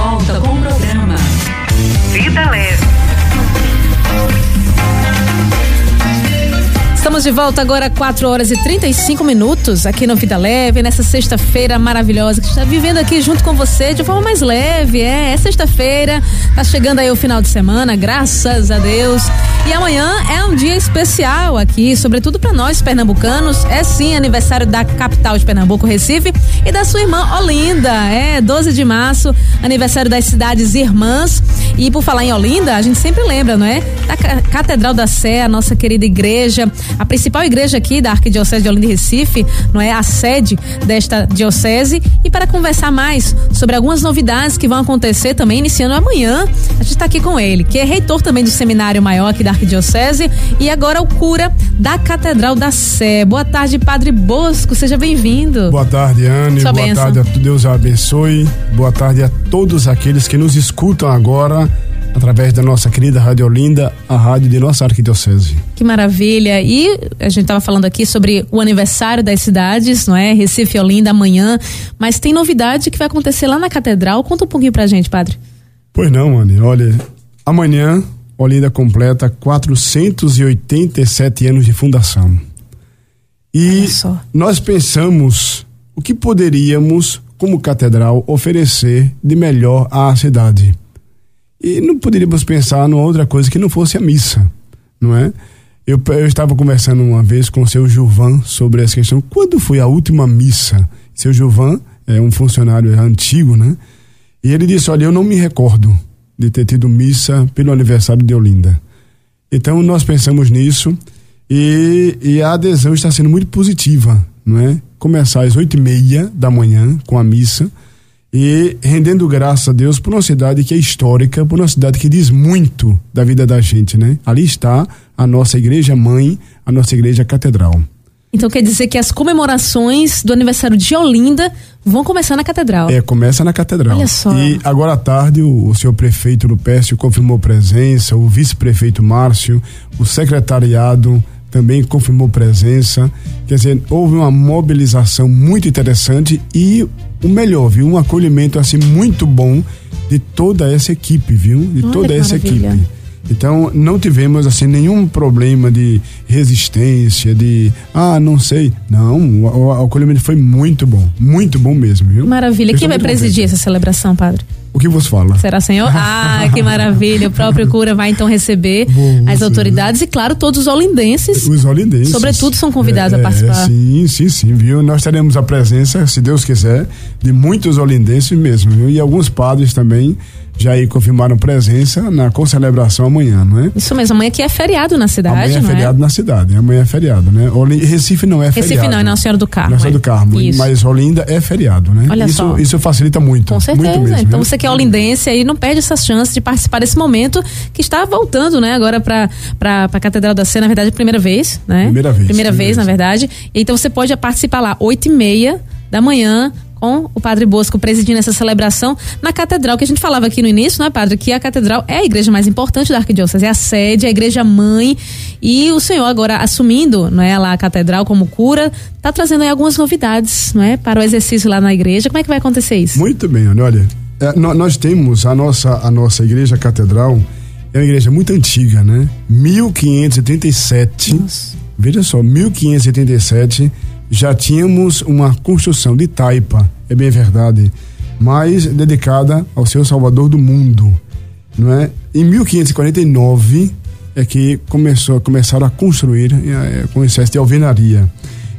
volta com o programa Vida Leve. Estamos de volta agora, 4 horas e 35 minutos, aqui no Vida Leve, nessa sexta-feira maravilhosa, que está vivendo aqui junto com você de forma mais leve. É, é sexta-feira, tá chegando aí o final de semana, graças a Deus. E amanhã é um dia especial aqui, sobretudo para nós pernambucanos. É sim aniversário da capital de Pernambuco, Recife, e da sua irmã Olinda. É 12 de março, aniversário das cidades irmãs. E por falar em Olinda, a gente sempre lembra, não é? Da Catedral da Sé, a nossa querida igreja a principal igreja aqui da Arquidiocese de Olinda e Recife, não é a sede desta diocese, e para conversar mais sobre algumas novidades que vão acontecer também iniciando amanhã, a gente está aqui com ele, que é reitor também do Seminário Maior aqui da Arquidiocese e agora o cura da Catedral da Sé. Boa tarde, Padre Bosco, seja bem-vindo. Boa tarde, Anne. Sua Boa benção. tarde a Deus abençoe. Boa tarde a todos aqueles que nos escutam agora através da nossa querida Rádio Olinda, a rádio de nossa arquidiocese. Que maravilha! E a gente estava falando aqui sobre o aniversário das cidades, não é? Recife e Olinda amanhã, mas tem novidade que vai acontecer lá na Catedral. Conta um pouquinho pra gente, padre. Pois não, Anne. Olha, amanhã Olinda completa 487 anos de fundação. E nós pensamos o que poderíamos, como catedral, oferecer de melhor à cidade. E não poderíamos pensar numa outra coisa que não fosse a missa, não é? Eu, eu estava conversando uma vez com o seu Gilvan sobre essa questão. Quando foi a última missa? Seu Gilvan é um funcionário antigo, né? E ele disse: Olha, eu não me recordo de ter tido missa pelo aniversário de Olinda. Então nós pensamos nisso e, e a adesão está sendo muito positiva, não é? Começar às oito e meia da manhã com a missa e rendendo graças a Deus por uma cidade que é histórica, por uma cidade que diz muito da vida da gente, né? Ali está a nossa igreja mãe, a nossa igreja catedral. Então quer dizer que as comemorações do aniversário de Olinda vão começar na catedral. É, começa na catedral. Olha só. E agora à tarde o, o senhor prefeito Lupécio confirmou presença, o vice-prefeito Márcio, o secretariado também confirmou presença. Quer dizer, houve uma mobilização muito interessante e o melhor, viu? Um acolhimento assim muito bom de toda essa equipe, viu? De Olha toda essa maravilha. equipe. Então, não tivemos assim nenhum problema de resistência, de ah, não sei. Não, o, o acolhimento foi muito bom, muito bom mesmo, viu? Maravilha. Quem vai presidir essa celebração, padre? O que vos fala? Será senhor? Ah, que maravilha. O próprio cura vai então receber as autoridades e, claro, todos os olindenses. Os olindenses. Sobretudo são convidados é, a participar. Sim, sim, sim, viu? Nós teremos a presença, se Deus quiser, de muitos olindenses mesmo, viu? E alguns padres também já aí confirmaram presença na concelebração amanhã, não é? Isso mesmo, amanhã que é feriado na cidade, amanhã é feriado é? na cidade, amanhã é feriado, né? Recife não é feriado. Recife não, é Nossa Senhora do Carmo. Nossa Senhora do Carmo, Isso. mas Olinda é feriado, né? Olha isso, só. Isso facilita muito. Com certeza. Muito mesmo, então viu? você que é olindense aí, não perde essa chance de participar desse momento que está voltando, né? Agora para a Catedral da Sé, na verdade, primeira vez, né? Primeira vez. Primeira, vez, na verdade. Então você pode participar lá, oito e meia da manhã, com o Padre Bosco presidindo essa celebração na catedral, que a gente falava aqui no início, né, Padre? Que a catedral é a igreja mais importante da arquidiocese, é a sede, é a igreja mãe. E o senhor agora assumindo, não é, lá a catedral como cura, tá trazendo aí algumas novidades, não é, para o exercício lá na igreja. Como é que vai acontecer isso? Muito bem, olha, é, nós temos a nossa, a nossa igreja catedral, é uma igreja muito antiga, né? 1537. Nossa. Veja só, 1537 já tínhamos uma construção de taipa, é bem verdade, mas dedicada ao seu Salvador do mundo, não é? Em 1549 é que começou, começaram a construir é, com excesso de alvenaria.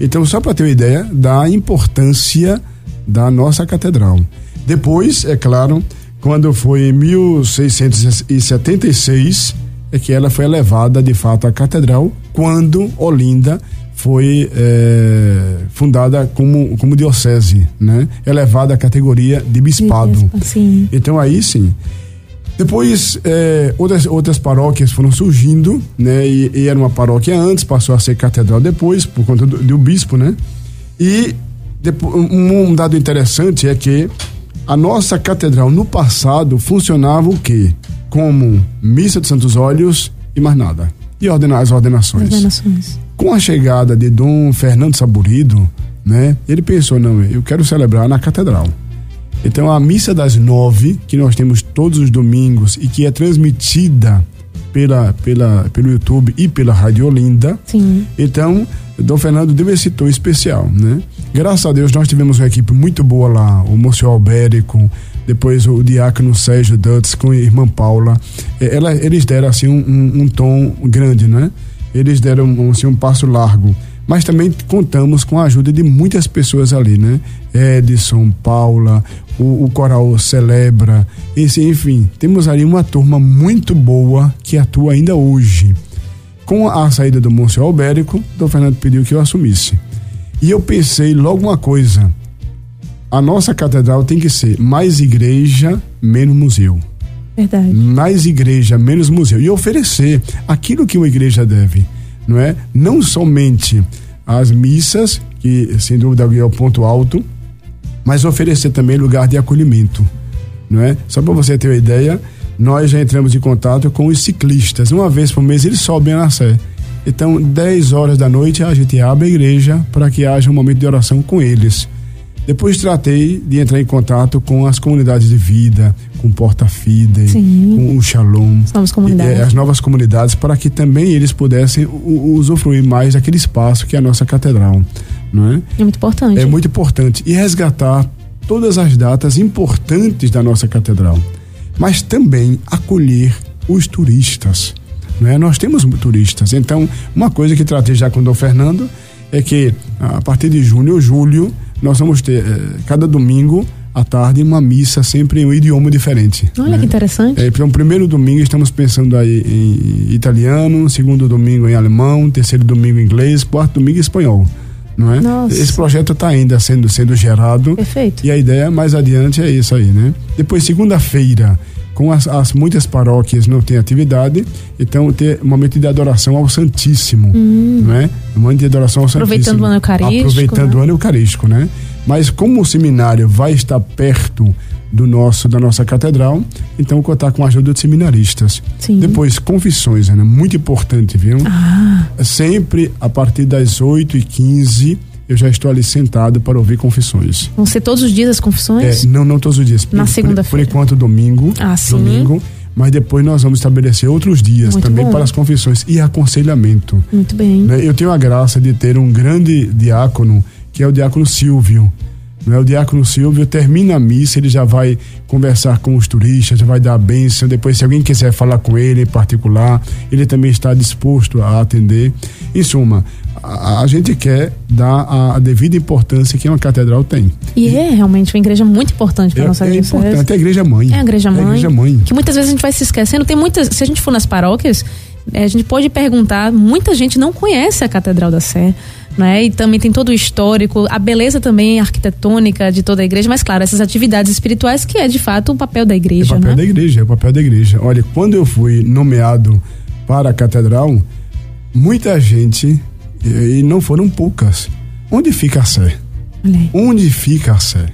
Então, só para ter uma ideia da importância da nossa catedral. Depois, é claro, quando foi em 1676 é que ela foi elevada de fato à catedral, quando Olinda foi é, fundada como, como diocese, né? Elevada à categoria de bispado. Sim. Então aí sim. Depois é, outras, outras paróquias foram surgindo, né? E, e, era uma paróquia antes, passou a ser catedral depois, por conta do, do bispo, né? E depois, um, um dado interessante é que a nossa catedral no passado funcionava o quê? Como missa de santos óleos e mais nada. E ordena, as ordenações. Ordenações com a chegada de Dom Fernando Saburido, né, ele pensou, não, eu quero celebrar na catedral. Então a missa das nove, que nós temos todos os domingos e que é transmitida pela, pela, pelo YouTube e pela Rádio Olinda. Sim. Então, Dom Fernando deu esse tom especial, né? Graças a Deus nós tivemos uma equipe muito boa lá, o Moço Albérico, depois o diácono Sérgio Dutz com a irmã Paula. É, ela, eles deram assim um, um, um, tom grande, né? Eles deram assim, um passo largo. Mas também contamos com a ajuda de muitas pessoas ali, né? Edson, Paula, o, o coral celebra, esse, enfim, temos ali uma turma muito boa que atua ainda hoje. Com a saída do Monsenhor Albérico, Dom Fernando pediu que eu assumisse. E eu pensei logo uma coisa: a nossa catedral tem que ser mais igreja, menos museu. Verdade. Mais igreja, menos museu. E oferecer aquilo que uma igreja deve, não é? Não somente as missas, que sem dúvida é o ponto alto, mas oferecer também lugar de acolhimento, não é? Só para você ter uma ideia, nós já entramos em contato com os ciclistas. Uma vez por mês eles sobem a Sé. Então, 10 horas da noite a gente abre a igreja para que haja um momento de oração com eles. Depois tratei de entrar em contato com as comunidades de vida, com Porta Fide, com o Shalom. As novas comunidades. E, as novas comunidades, para que também eles pudessem usufruir mais daquele espaço que é a nossa catedral. Não é? é muito importante. É muito importante. E resgatar todas as datas importantes da nossa catedral. Mas também acolher os turistas. Não é? Nós temos turistas. Então, uma coisa que tratei já com o Dom Fernando é que a partir de junho ou julho nós vamos ter eh, cada domingo à tarde uma missa sempre em um idioma diferente. Olha né? que interessante. É, então, primeiro domingo estamos pensando aí em italiano, segundo domingo em alemão, terceiro domingo em inglês, quarto domingo em espanhol. Não é? Nossa. Esse projeto está ainda sendo, sendo gerado. Perfeito. E a ideia mais adiante é isso aí, né? Depois, segunda-feira, com as, as, muitas paróquias não tem atividade, então ter um momento de adoração ao Santíssimo, hum. não é? Um momento de adoração ao Aproveitando Santíssimo. o ano eucarístico. Aproveitando né? o ano eucarístico, né? Mas como o seminário vai estar perto do nosso da nossa catedral, então contar com a ajuda de seminaristas. Sim. Depois confissões, né? Muito importante, viu? Ah. Sempre a partir das 8 e 15 eu já estou ali sentado para ouvir confissões. Vão ser todos os dias as confissões? É, não, não todos os dias. Na segunda-feira. Por, enquanto, domingo. Ah, sim. Domingo. Mas depois nós vamos estabelecer outros dias Muito também bom. para as confissões e aconselhamento. Muito bem. Né? Eu tenho a graça de ter um grande diácono, que é o diácono Silvio. Né? O diácono Silvio termina a missa, ele já vai conversar com os turistas, já vai dar a bênção. Depois, se alguém quiser falar com ele em particular, ele também está disposto a atender. Em suma, a, a, gente quer dar a, a, devida importância que uma catedral tem. E é realmente uma igreja muito importante para é, nossa é diocese. importante, é a igreja mãe. É a igreja mãe. É a igreja mãe. Que muitas vezes a gente vai se esquecendo. Tem muitas, se a gente for nas paróquias, é, a gente pode perguntar, muita gente não conhece a Catedral da Sé. Né? E também tem todo o histórico, a beleza também arquitetônica de toda a igreja, mas claro, essas atividades espirituais que é de fato o papel da igreja. É o papel né? da igreja, é o papel da igreja. Olha, quando eu fui nomeado para a catedral, muita gente e não foram poucas. Onde fica a Sé? Onde fica a Sé?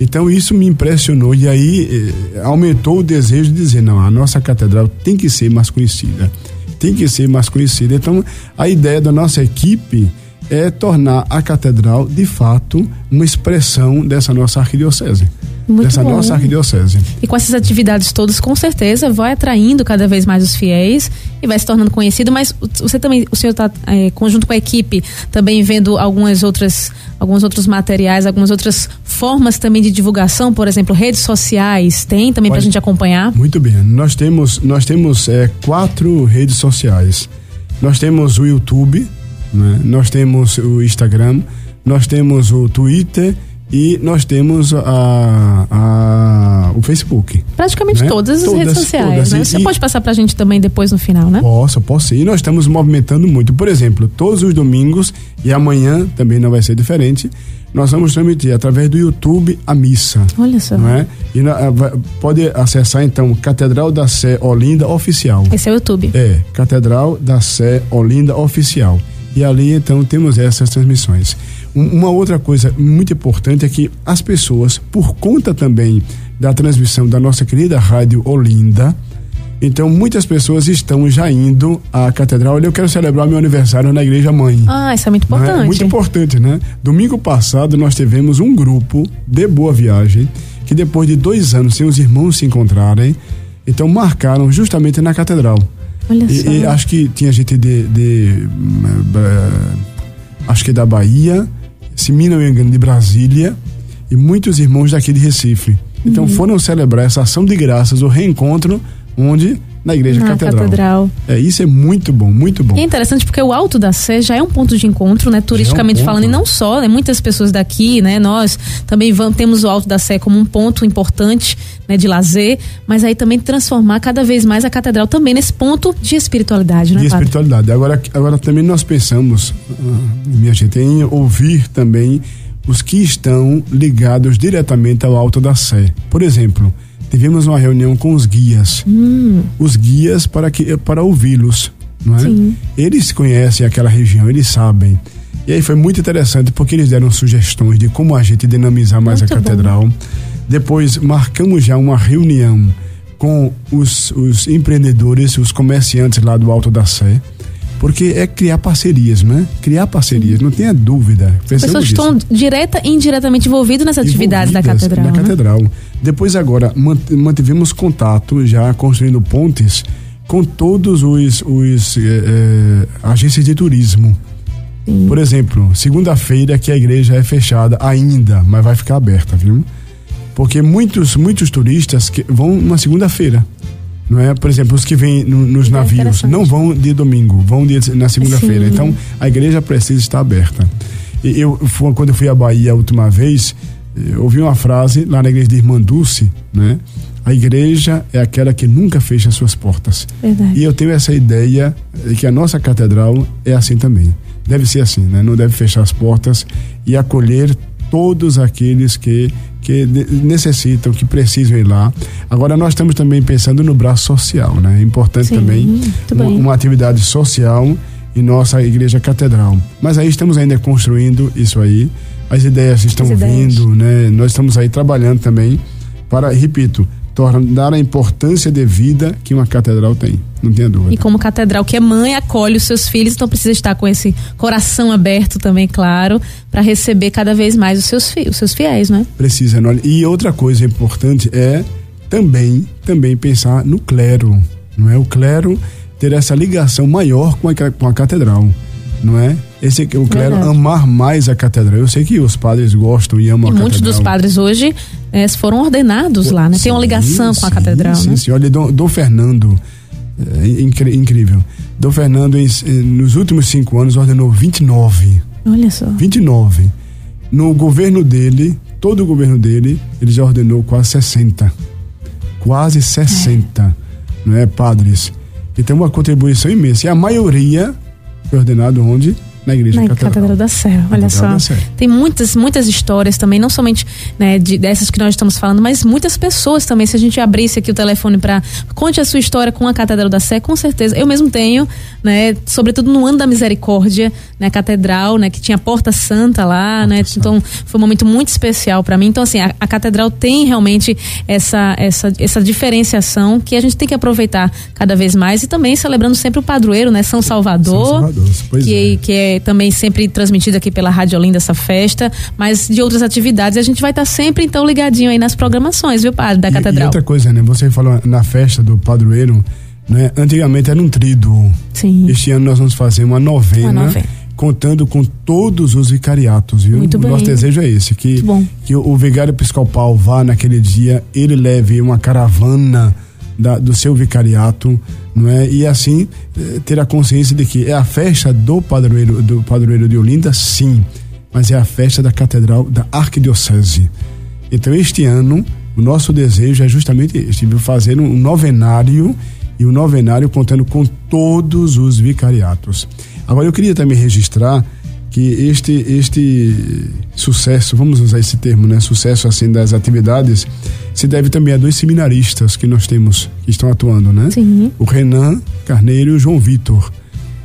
Então isso me impressionou e aí eh, aumentou o desejo de dizer, não, a nossa catedral tem que ser mais conhecida. Tem que ser mais conhecida. Então a ideia da nossa equipe é tornar a catedral de fato uma expressão dessa nossa arquidiocese. Muito dessa bom. nossa arquidiocese. E com essas atividades todas, com certeza, vai atraindo cada vez mais os fiéis e vai se tornando conhecido. Mas você também, o senhor está, é, conjunto com a equipe, também vendo algumas outras, alguns outros materiais, algumas outras formas também de divulgação, por exemplo, redes sociais, tem também para a gente acompanhar? Muito bem. Nós temos, nós temos é, quatro redes sociais. Nós temos o YouTube, né? nós temos o Instagram, nós temos o Twitter e nós temos a, a, o Facebook. Praticamente né? todas as Todas, redes sociais, todas. né? Você e- pode passar pra gente também depois no final, né? Posso, posso sim. E nós estamos movimentando muito. Por exemplo, todos os domingos e amanhã também não vai ser diferente. Nós vamos transmitir através do YouTube a missa. Olha só. Não é? E na- pode acessar então Catedral da Sé Olinda Oficial. Esse é o YouTube. É, Catedral da Sé Olinda Oficial. E ali então temos essas transmissões. Um- uma outra coisa muito importante é que as pessoas, por conta também da transmissão da nossa querida Rádio Olinda, então muitas pessoas estão já indo à catedral. Olha, eu quero celebrar meu aniversário na igreja mãe. Ah, isso é muito é? importante. Muito importante, né? Domingo passado nós tivemos um grupo de Boa Viagem que depois de dois anos sem os irmãos se encontrarem, então marcaram justamente na catedral. Olha e, só. e acho que tinha gente de, de eh, acho que da Bahia, se me não me engano, de Brasília e muitos irmãos daqui de Recife. Então Uhum. foram celebrar essa ação de graças, o reencontro, onde na igreja Na catedral. catedral. É, isso é muito bom, muito bom. E é interessante porque o Alto da Sé já é um ponto de encontro, né, turisticamente ponto. falando, e não só, né, muitas pessoas daqui, né, nós também vamos, temos o Alto da Sé como um ponto importante, né, de lazer, mas aí também transformar cada vez mais a catedral também nesse ponto de espiritualidade, né, de padre? espiritualidade. Agora, agora também nós pensamos, ah, minha gente, em ouvir também os que estão ligados diretamente ao Alto da Sé. Por exemplo, tivemos uma reunião com os guias. Hum. Os guias para que para ouvi-los, não é? Sim. Eles conhecem aquela região, eles sabem. E aí foi muito interessante porque eles deram sugestões de como a gente dinamizar mais Muito a bom. catedral. Depois marcamos já uma reunião com os, os empreendedores, os comerciantes lá do Alto da Sé. Porque é criar parcerias, né? Criar parcerias, não tenha dúvida. As pessoas nisso. estão direta e indiretamente envolvidas nas atividades da catedral. Na né? catedral. Depois agora mant- mantivemos contato já construindo pontes com todos os, os eh, eh, agências de turismo. Por exemplo, segunda-feira que a igreja é fechada ainda, mas vai ficar aberta, viu? Porque muitos muitos turistas que vão na segunda-feira. Não é? Por exemplo, os que vêm no- nos É navios não vão de domingo, vão de, na segunda-feira. Então, a igreja precisa estar aberta. E eu, quando eu fui à Bahia a última vez, ouvi uma frase lá na igreja de Irmã Dulce, né? A igreja é aquela que nunca fecha suas portas. Verdade. E eu tenho essa ideia de que a nossa catedral é assim também. Deve ser assim, né? Não deve fechar as portas e acolher todos aqueles que que ne- necessitam, que precisam ir lá. Agora nós estamos também pensando no braço social, né? É importante Sim, também uma, uma atividade social em nossa igreja catedral. Mas aí estamos ainda construindo isso aí. As ideias estão As ideias. vindo, né? Nós estamos aí trabalhando também para, repito, tornar a importância de vida que uma catedral tem. Não tenha dúvida. E como catedral que é mãe, acolhe os seus filhos, então precisa estar com esse coração aberto também, claro, para receber cada vez mais os seus, os seus fiéis, não é? Precisa, não é? E outra coisa importante é também, também pensar no clero, não é? O clero ter essa ligação maior com a, com a catedral, não é? Esse o clero Verdade. amar mais a catedral. Eu sei que os padres gostam e amam E a muitos catedral. dos padres hoje eh, foram ordenados lá, né? Tem uma Sim, ligação com a sim, catedral, sim, né? Sim, olha, Dom, Dom Fernando, é, incri- incrível. Dom Fernando, em- em- nos últimos cinco anos, ordenou 29. Olha só. 29. No governo dele, todo o governo dele, ele já ordenou quase 60. Quase 60. Não é, padres? E tem uma contribuição imensa. E a maioria foi ordenado onde? Na igreja Na catedral. Catedral da Sé, olha Catedral só. Tem muitas, muitas histórias também, não somente né, de, dessas que nós estamos falando, mas muitas pessoas também. Se a gente abrisse aqui o telefone para conte a sua história com a Catedral da Sé, com certeza. Eu mesmo tenho, né, sobretudo no ano da misericórdia, né, a catedral, né, que tinha a Porta Santa lá, né? Santa. Então foi um momento muito especial para mim. Então assim, a, a catedral tem realmente essa, essa, essa diferenciação que a gente tem que aproveitar cada vez mais e também celebrando sempre o padroeiro, né, São Salvador, São Salvador, que é. que é também sempre transmitida aqui pela Rádio Olinda essa festa, mas de outras atividades a gente vai estar sempre então ligadinho aí nas programações, viu, padre, da E- E, catedral. outra coisa, né? Você falou na festa do padroeiro, né? Antigamente era um tríduo. Sim. Este ano nós vamos fazer uma novena, Uma novena. contando com todos os vicariatos, viu? Muito o bem. nosso desejo é esse, que, que o, o vigário episcopal vá naquele dia, ele leve uma caravana da- do seu vicariato, não é? E assim eh, ter a consciência de que é a festa do padroeiro do padroeiro de Olinda, sim, mas é a festa da catedral da arquidiocese. Então este ano o nosso desejo é justamente este, fazer um novenário e um novenário contando com todos os vicariatos. Agora eu queria também registrar que este este sucesso, vamos usar esse termo, né, sucesso assim das atividades, se deve também a dois seminaristas que nós temos que estão atuando, né? Sim. O Renan Carneiro e o João Vitor.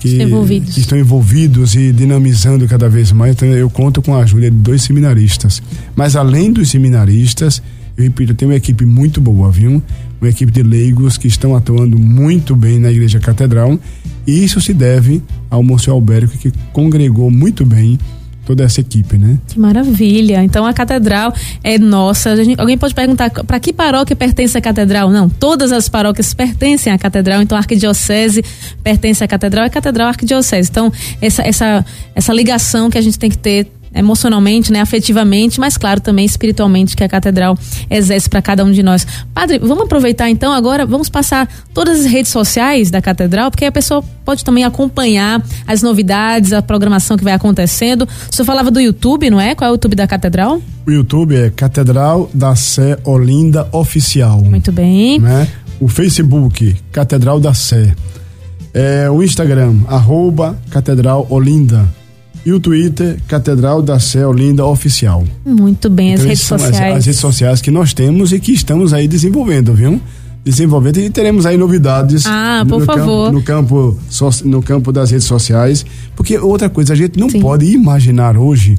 Que Estão envolvidos. que estão envolvidos e dinamizando cada vez mais. Então, eu conto com a ajuda de dois seminaristas. Mas além dos seminaristas, eu repito, tem uma equipe muito boa, viu? Uma equipe de leigos que estão atuando muito bem na Igreja Catedral. E isso se deve ao Monsenhor Albérico, que congregou muito bem toda essa equipe, né? Que maravilha. Então a catedral é nossa. Gente, alguém pode perguntar para que paróquia pertence a catedral? Não, todas as paróquias pertencem à catedral. Então a arquidiocese pertence à catedral, é catedral arquidiocese. Então essa essa essa ligação que a gente tem que ter emocionalmente, né, afetivamente, mas claro também espiritualmente que a catedral exerce para cada um de nós. Padre, vamos aproveitar então agora, vamos passar todas as redes sociais da catedral, porque a pessoa pode também acompanhar as novidades, a programação que vai acontecendo. O senhor falava do YouTube, não é? Qual é o YouTube da catedral? O YouTube é Catedral da Sé Olinda Oficial. Muito bem. Né? O Facebook, Catedral da Sé. É, o Instagram, arroba Catedral Olinda e o Twitter Catedral da Céu Linda Oficial. Muito bem, então, as redes sociais. As, as, redes sociais que nós temos e que estamos aí desenvolvendo, viu? Desenvolvendo e teremos aí novidades. Ah, por no favor. Campo, no campo no campo das redes sociais, porque outra coisa a gente não Sim. pode imaginar hoje,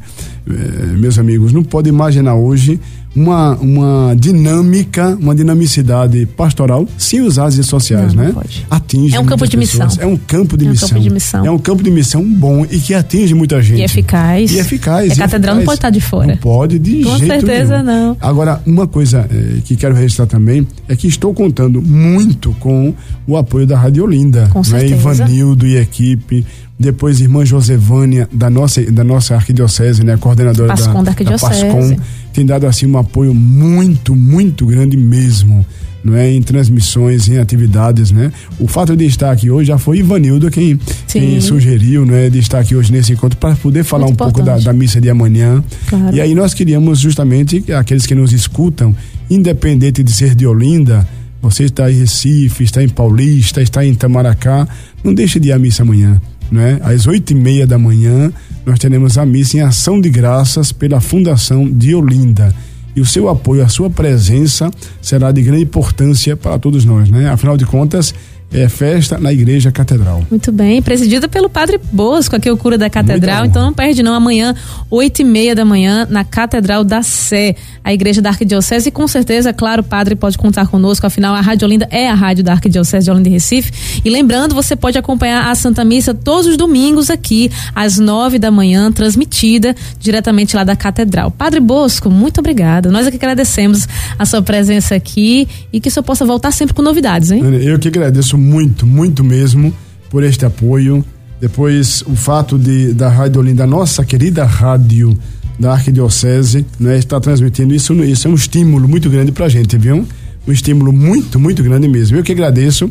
eh, meus amigos, não pode imaginar hoje uma, uma dinâmica, uma dinamicidade pastoral sem usar as redes sociais, não, né? Não pode. Atinge é um campo de pessoas. missão. É um campo de, é um missão. campo de missão. É um campo de missão bom e que atinge muita gente. E eficaz. E eficaz. E a catedral eficaz. não pode estar de fora. Não pode de Com jeito certeza nenhum. não. Agora, uma coisa eh, que quero registrar também é que estou contando muito com o apoio da Rádio Olinda. Com né? certeza. Ivanildo e equipe depois irmã Josevânia da nossa da nossa arquidiocese, né, coordenadora Pascom da, da, arquidiocese. da Pascom, tem dado assim um apoio muito, muito grande mesmo, não é, em transmissões, em atividades, né? O fato de estar aqui hoje já foi Ivanildo quem, quem sugeriu, né, de estar aqui hoje nesse encontro para poder falar muito um pouco da, da, missa de amanhã. Claro. E aí nós queríamos justamente aqueles que nos escutam, independente de ser de Olinda, você está em Recife, está em Paulista, está em Itamaracá, não deixe de ir à missa amanhã né? Às oito e meia da manhã, nós teremos a missa em ação de graças pela Fundação de Olinda. E o seu apoio, a sua presença será de grande importância para todos nós, né? Afinal de contas, é festa na Igreja Catedral. Muito bem, presidida pelo Padre Bosco, aqui é o cura da Catedral. Então não perde não, amanhã, oito e meia da manhã, na Catedral da Sé, a Igreja da Arquidiocese. E com certeza, claro, o Padre pode contar conosco, afinal a Rádio Olinda é a rádio da Arquidiocese de Olinda e Recife. E lembrando, você pode acompanhar a Santa Missa todos os domingos aqui, às nove da manhã, transmitida diretamente lá da Catedral. Padre Bosco, muito obrigada. Nós aqui agradecemos a sua presença aqui e que o senhor possa voltar sempre com novidades, hein? Eu que agradeço muito, muito mesmo por este apoio. Depois, o fato de da Rádio Olinda, nossa querida rádio da Arquidiocese, né, estar transmitindo isso, isso é um estímulo muito grande pra gente, viu? Um estímulo muito, muito grande mesmo. Eu que agradeço,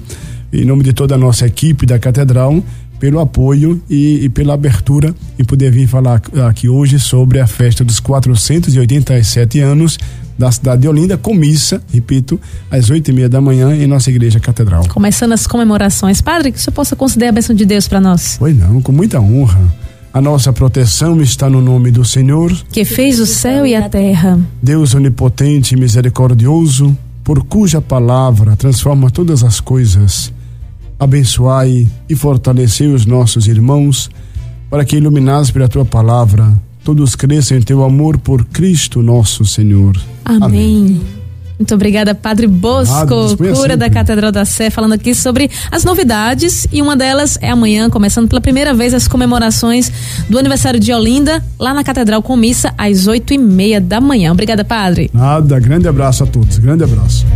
em nome de toda a nossa equipe da Catedral, pelo apoio e, e, pela abertura em poder vir falar aqui hoje sobre a festa dos 487 anos da cidade de Olinda, com missa, repito, às oito e meia da manhã em nossa igreja catedral. Começando as comemorações. Padre, que o senhor possa conceder a bênção de Deus para nós. Pois não, com muita honra. A nossa proteção está no nome do Senhor, que fez o céu e a terra. Deus onipotente e misericordioso, por cuja palavra transforma todas as coisas. Abençoai e fortalecei os nossos irmãos, para que, iluminados pela tua palavra, todos cresçam em teu amor por Cristo nosso Senhor. Amém. Amém. Muito obrigada, Padre Bosco, cura sempre. da Catedral da Sé, falando aqui sobre as novidades e uma delas é amanhã, começando pela primeira vez as comemorações do aniversário de Olinda, lá na Catedral com missa às oito e meia da manhã. Obrigada, Padre. Nada, grande abraço a todos, grande abraço.